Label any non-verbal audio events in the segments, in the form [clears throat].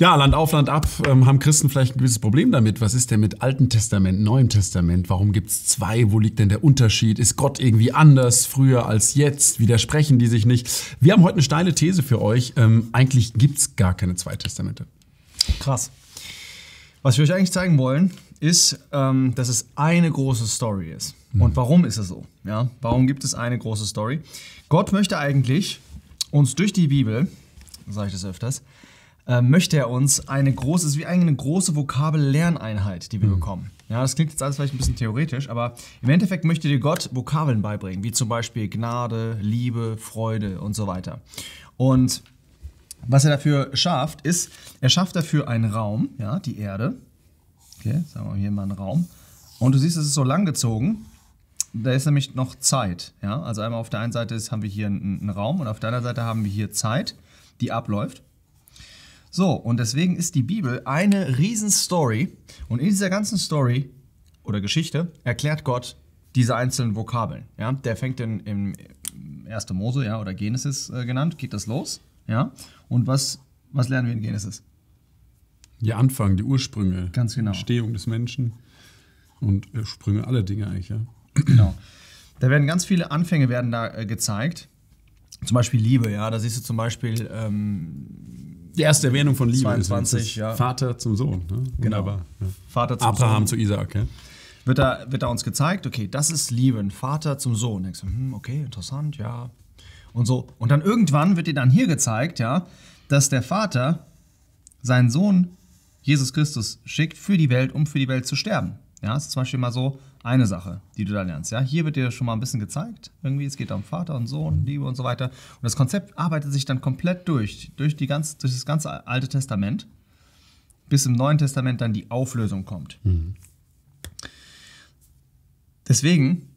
Ja, Land auf, Land ab ähm, haben Christen vielleicht ein gewisses Problem damit. Was ist denn mit Alten Testament, Neuem Testament? Warum gibt es zwei? Wo liegt denn der Unterschied? Ist Gott irgendwie anders früher als jetzt? Widersprechen die sich nicht? Wir haben heute eine steile These für euch. Ähm, eigentlich gibt es gar keine zwei Testamente. Krass. Was wir euch eigentlich zeigen wollen, ist, ähm, dass es eine große Story ist. Mhm. Und warum ist es so? Ja, warum gibt es eine große Story? Gott möchte eigentlich uns durch die Bibel, sage ich das öfters, möchte er uns eine große, ist wie eine große Vokabel-Lerneinheit, die wir mhm. bekommen. Ja, das klingt jetzt alles vielleicht ein bisschen theoretisch, aber im Endeffekt möchte dir Gott Vokabeln beibringen, wie zum Beispiel Gnade, Liebe, Freude und so weiter. Und was er dafür schafft, ist, er schafft dafür einen Raum, ja, die Erde. Okay, sagen wir hier mal einen Raum. Und du siehst, es ist so lang gezogen. Da ist nämlich noch Zeit. Ja? Also einmal auf der einen Seite ist, haben wir hier einen, einen Raum und auf der anderen Seite haben wir hier Zeit, die abläuft. So, und deswegen ist die Bibel eine Riesenstory. Und in dieser ganzen Story oder Geschichte erklärt Gott diese einzelnen Vokabeln. Ja? Der fängt in, im 1. Mose ja, oder Genesis äh, genannt, geht das los. Ja? Und was, was lernen wir in Genesis? Die Anfang, die Ursprünge. Ganz genau. Entstehung des Menschen und Sprünge aller Dinge eigentlich, ja. Genau. Da werden ganz viele Anfänge werden da äh, gezeigt. Zum Beispiel Liebe, ja. Da siehst du zum Beispiel ähm, die erste Erwähnung von Liebe 22, ist, ja. Vater zum Sohn. Ne? Genau. Ja. Vater zum Abraham Sohn. zu Isaac. Ja? Wird, da, wird da uns gezeigt, okay, das ist Liebe, ein Vater zum Sohn. Denkst du, hm, okay, interessant, ja. Und so. Und dann irgendwann wird dir dann hier gezeigt, ja, dass der Vater seinen Sohn Jesus Christus schickt für die Welt, um für die Welt zu sterben. Ja, das ist zum Beispiel mal so eine Sache, die du da lernst. Ja, hier wird dir schon mal ein bisschen gezeigt. Irgendwie, es geht um Vater und Sohn, Liebe und so weiter. Und das Konzept arbeitet sich dann komplett durch, durch, die ganz, durch das ganze Alte Testament, bis im Neuen Testament dann die Auflösung kommt. Mhm. Deswegen,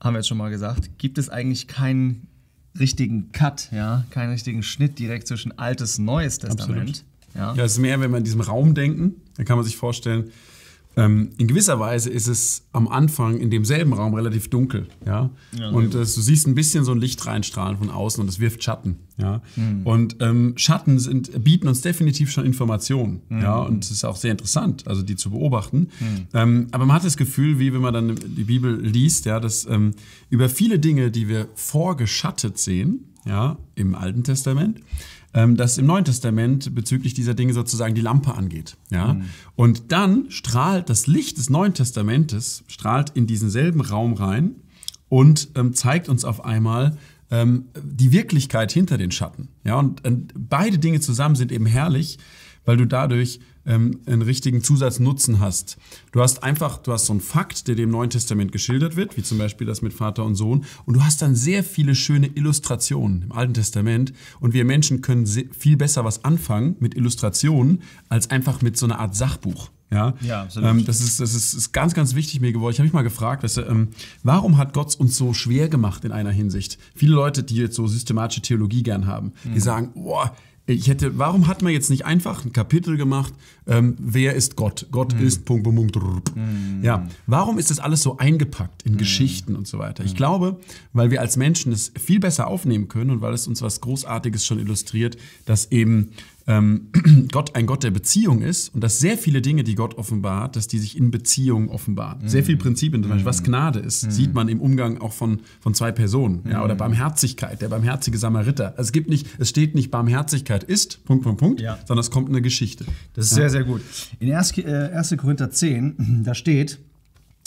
haben wir jetzt schon mal gesagt, gibt es eigentlich keinen richtigen Cut, ja, keinen richtigen Schnitt direkt zwischen Altes und Neues Testament. Ja. ja, es ist mehr, wenn wir in diesem Raum denken, dann kann man sich vorstellen, ähm, in gewisser Weise ist es am Anfang in demselben Raum relativ dunkel, ja. ja und äh, du siehst ein bisschen so ein Licht reinstrahlen von außen und es wirft Schatten, ja. Mhm. Und ähm, Schatten sind, bieten uns definitiv schon Informationen, mhm. ja. Und es ist auch sehr interessant, also die zu beobachten. Mhm. Ähm, aber man hat das Gefühl, wie wenn man dann die Bibel liest, ja, dass ähm, über viele Dinge, die wir vorgeschattet sehen, ja, im Alten Testament, ähm, dass im Neuen Testament bezüglich dieser Dinge sozusagen die Lampe angeht. Ja? Mhm. Und dann strahlt das Licht des Neuen Testamentes, strahlt in diesen selben Raum rein und ähm, zeigt uns auf einmal ähm, die Wirklichkeit hinter den Schatten. Ja? Und, und beide Dinge zusammen sind eben herrlich, weil du dadurch ähm, einen richtigen Zusatznutzen hast. Du hast einfach, du hast so einen Fakt, der dem Neuen Testament geschildert wird, wie zum Beispiel das mit Vater und Sohn, und du hast dann sehr viele schöne Illustrationen im Alten Testament. Und wir Menschen können viel besser was anfangen mit Illustrationen als einfach mit so einer Art Sachbuch. Ja, ja ähm, das, ist, das ist, ist, ganz, ganz wichtig mir geworden. Ich habe mich mal gefragt, weißt du, ähm, warum hat Gott uns so schwer gemacht in einer Hinsicht? Viele Leute, die jetzt so systematische Theologie gern haben, mhm. die sagen, boah, ich hätte, warum hat man jetzt nicht einfach ein Kapitel gemacht, ähm, wer ist Gott? Gott mhm. ist Punkt, Punkt, Punkt. Mhm. Ja, warum ist das alles so eingepackt in mhm. Geschichten und so weiter? Ich glaube, weil wir als Menschen es viel besser aufnehmen können und weil es uns was Großartiges schon illustriert, dass eben ähm, [clears throat] Gott ein Gott der Beziehung ist und dass sehr viele Dinge, die Gott offenbart, dass die sich in Beziehung offenbaren. Mhm. Sehr viele Prinzipien, zum Beispiel, was mhm. Gnade ist, mhm. sieht man im Umgang auch von, von zwei Personen. Ja, oder mhm. Barmherzigkeit, der barmherzige Samariter. Also es gibt nicht, es steht nicht Barmherzigkeit ist, Punkt, Punkt, Punkt, ja. sondern es kommt eine Geschichte. Das ist ja. sehr, sehr gut. In 1. 1. Äh, Korinther 10, [clears throat] da steht,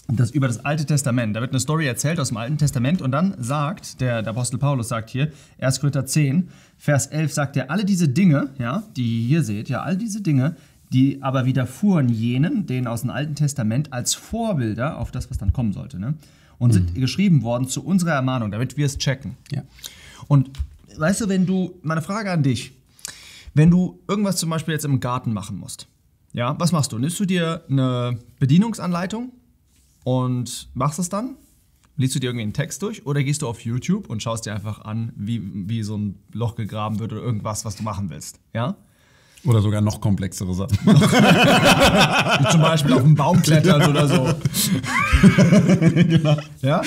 das über das Alte Testament. Da wird eine Story erzählt aus dem Alten Testament und dann sagt, der, der Apostel Paulus sagt hier, 1. Korinther 10, Vers 11 sagt er, alle diese Dinge, ja, die ihr hier seht, ja, all diese Dinge, die aber widerfuhren jenen, denen aus dem Alten Testament als Vorbilder auf das, was dann kommen sollte, ne? und sind mhm. geschrieben worden zu unserer Ermahnung, damit wir es checken. Ja. Und weißt du, wenn du, meine Frage an dich, wenn du irgendwas zum Beispiel jetzt im Garten machen musst, ja, was machst du? Nimmst du dir eine Bedienungsanleitung und machst es dann? Liest du dir irgendwie einen Text durch oder gehst du auf YouTube und schaust dir einfach an, wie, wie so ein Loch gegraben wird oder irgendwas, was du machen willst? Ja? Oder sogar noch komplexere Sachen. [laughs] wie zum Beispiel auf einen Baum klettern oder so. genau. Ja?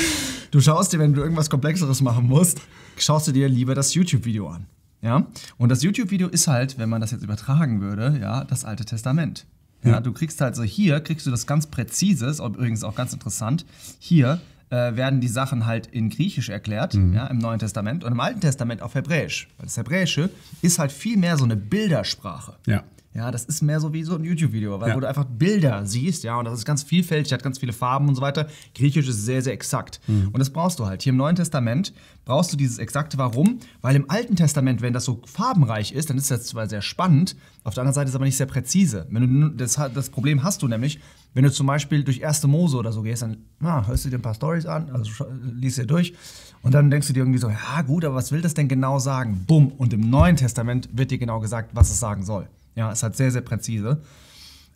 Du schaust dir, wenn du irgendwas Komplexeres machen musst, schaust du dir lieber das YouTube-Video an. Ja? Und das YouTube-Video ist halt, wenn man das jetzt übertragen würde, ja, das Alte Testament. Ja, du kriegst halt so hier, kriegst du das ganz präzises, übrigens auch ganz interessant, hier äh, werden die Sachen halt in Griechisch erklärt, mhm. ja, im Neuen Testament und im Alten Testament auf Hebräisch. Weil das Hebräische ist halt viel mehr so eine Bildersprache. Ja. Ja, das ist mehr so wie so ein YouTube-Video, weil ja. wo du einfach Bilder siehst, ja, und das ist ganz vielfältig, hat ganz viele Farben und so weiter. Griechisch ist sehr, sehr exakt. Mhm. Und das brauchst du halt. Hier im Neuen Testament brauchst du dieses Exakte. Warum? Weil im Alten Testament, wenn das so farbenreich ist, dann ist das zwar sehr spannend, auf der anderen Seite ist es aber nicht sehr präzise. Wenn du, das, das Problem hast du nämlich, wenn du zum Beispiel durch erste Mose oder so gehst, dann ah, hörst du dir ein paar Stories an, also liest dir durch und dann denkst du dir irgendwie so, ja gut, aber was will das denn genau sagen? Bumm. Und im Neuen Testament wird dir genau gesagt, was es sagen soll. Ja, ist halt sehr, sehr präzise.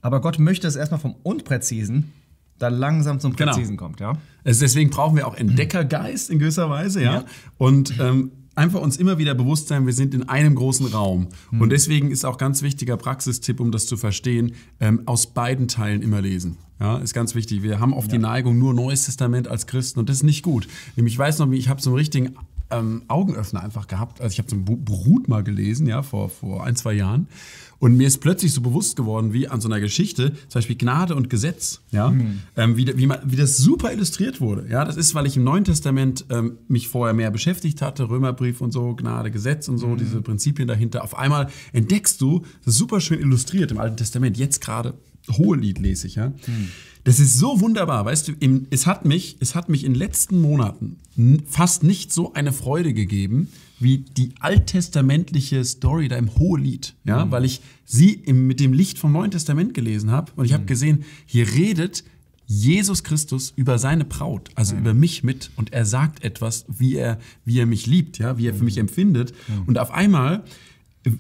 Aber Gott möchte es erstmal vom Unpräzisen dann langsam zum genau. Präzisen genau. kommt, ja. Also deswegen brauchen wir auch Entdeckergeist in gewisser Weise, ja. ja. Und ähm, einfach uns immer wieder bewusst sein, wir sind in einem großen Raum. Mhm. Und deswegen ist auch ganz wichtiger Praxistipp, um das zu verstehen, ähm, aus beiden Teilen immer lesen. Ja, ist ganz wichtig. Wir haben oft ja. die Neigung, nur Neues Testament als Christen und das ist nicht gut. Ich weiß noch, ich habe so einen richtigen ähm, Augenöffner einfach gehabt. Also ich habe so ein Brut mal gelesen, ja, vor, vor ein, zwei Jahren. Und mir ist plötzlich so bewusst geworden, wie an so einer Geschichte, zum Beispiel Gnade und Gesetz, ja, mhm. ähm, wie, wie, man, wie das super illustriert wurde. Ja, das ist, weil ich im Neuen Testament ähm, mich vorher mehr beschäftigt hatte, Römerbrief und so, Gnade, Gesetz und so, mhm. diese Prinzipien dahinter. Auf einmal entdeckst du, das ist super schön illustriert im Alten Testament, jetzt gerade Hohelied lese ich, ja. Mhm. Das ist so wunderbar, weißt du, im, es, hat mich, es hat mich in den letzten Monaten fast nicht so eine Freude gegeben, wie die alttestamentliche Story da im Hohelied, ja, mhm. weil ich sie im, mit dem Licht vom Neuen Testament gelesen habe und ich habe mhm. gesehen, hier redet Jesus Christus über seine Braut, also mhm. über mich mit und er sagt etwas, wie er, wie er mich liebt, ja, wie er für mich mhm. empfindet mhm. und auf einmal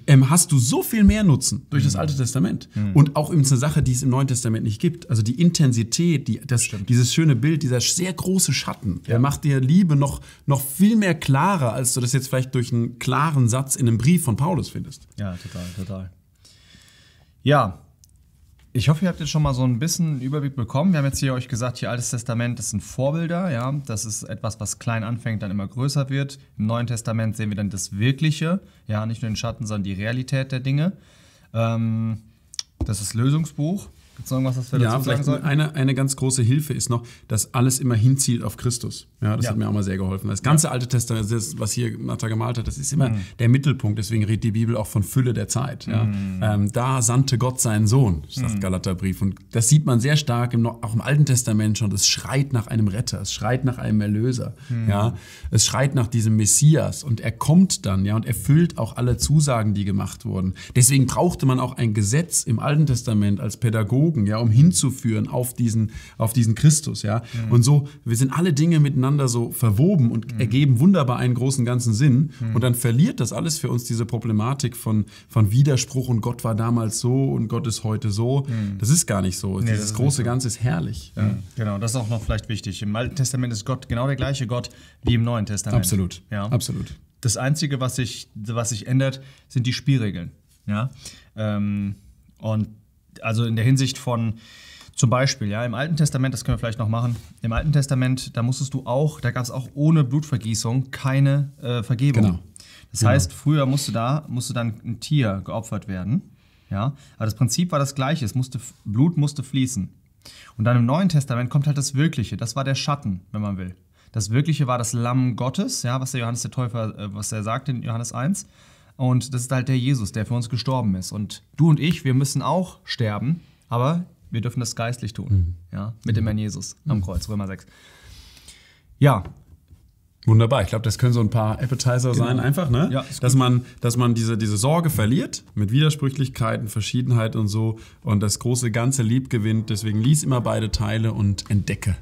ähm, hast du so viel mehr Nutzen durch das mhm. Alte Testament. Mhm. Und auch übrigens eine Sache, die es im Neuen Testament nicht gibt. Also die Intensität, die, das, dieses schöne Bild, dieser sehr große Schatten, ja. der macht dir Liebe noch, noch viel mehr klarer, als du das jetzt vielleicht durch einen klaren Satz in einem Brief von Paulus findest. Ja, total, total. Ja, ich hoffe, ihr habt jetzt schon mal so ein bisschen Überblick bekommen. Wir haben jetzt hier euch gesagt, hier Altes Testament, das sind Vorbilder, ja. Das ist etwas, was klein anfängt, dann immer größer wird. Im Neuen Testament sehen wir dann das Wirkliche, ja, nicht nur den Schatten, sondern die Realität der Dinge. Ähm, das ist Lösungsbuch. Gibt es noch irgendwas, was wir ja, dazu sagen sollten? Eine, eine ganz große Hilfe ist noch, dass alles immer hinzielt auf Christus. Ja, das ja. hat mir auch mal sehr geholfen. Das ganze. Alte Testament, das, was hier Martha gemalt hat, das ist immer mhm. der Mittelpunkt. Deswegen redet die Bibel auch von Fülle der Zeit. Ja. Mhm. Ähm, da sandte Gott seinen Sohn, sagt mhm. Galaterbrief. Und das sieht man sehr stark im, auch im Alten Testament schon. Es schreit nach einem Retter, es schreit nach einem Erlöser. Mhm. Ja. Es schreit nach diesem Messias. Und er kommt dann ja, und erfüllt auch alle Zusagen, die gemacht wurden. Deswegen brauchte man auch ein Gesetz im Alten Testament als Pädagogen, ja, um hinzuführen auf diesen, auf diesen Christus. Ja. Mhm. Und so, wir sind alle Dinge miteinander so verwoben und mhm. ergeben wunderbar einen großen ganzen Sinn. Mhm. Und dann verliert das alles für uns diese Problematik von, von Widerspruch und Gott war damals so und Gott ist heute so. Mhm. Das ist gar nicht so. Nee, Dieses große Ganze ist herrlich. Ja. Genau, das ist auch noch vielleicht wichtig. Im Alten Testament ist Gott genau der gleiche Gott wie im Neuen Testament. Absolut. Ja. Absolut. Das Einzige, was sich, was sich ändert, sind die Spielregeln. Ja. Ähm, und also in der Hinsicht von zum Beispiel, ja, im Alten Testament, das können wir vielleicht noch machen, im Alten Testament, da musstest du auch, da gab es auch ohne Blutvergießung keine äh, Vergebung. Genau. Das genau. heißt, früher musste da, musste dann ein Tier geopfert werden. Ja? Aber das Prinzip war das gleiche, es musste, Blut musste fließen. Und dann im Neuen Testament kommt halt das Wirkliche, das war der Schatten, wenn man will. Das Wirkliche war das Lamm Gottes, ja, was der Johannes der Täufer, äh, was er sagt in Johannes 1. Und das ist halt der Jesus, der für uns gestorben ist. Und du und ich, wir müssen auch sterben, aber wir dürfen das geistlich tun. Mhm. Ja, mit dem Herrn Jesus am mhm. Kreuz, Römer 6. Ja. Wunderbar. Ich glaube, das können so ein paar Appetizer genau. sein, einfach, ne? Ja, dass man, dass man diese, diese Sorge verliert mit Widersprüchlichkeiten, Verschiedenheit und so und das große Ganze lieb gewinnt. Deswegen lies immer beide Teile und entdecke.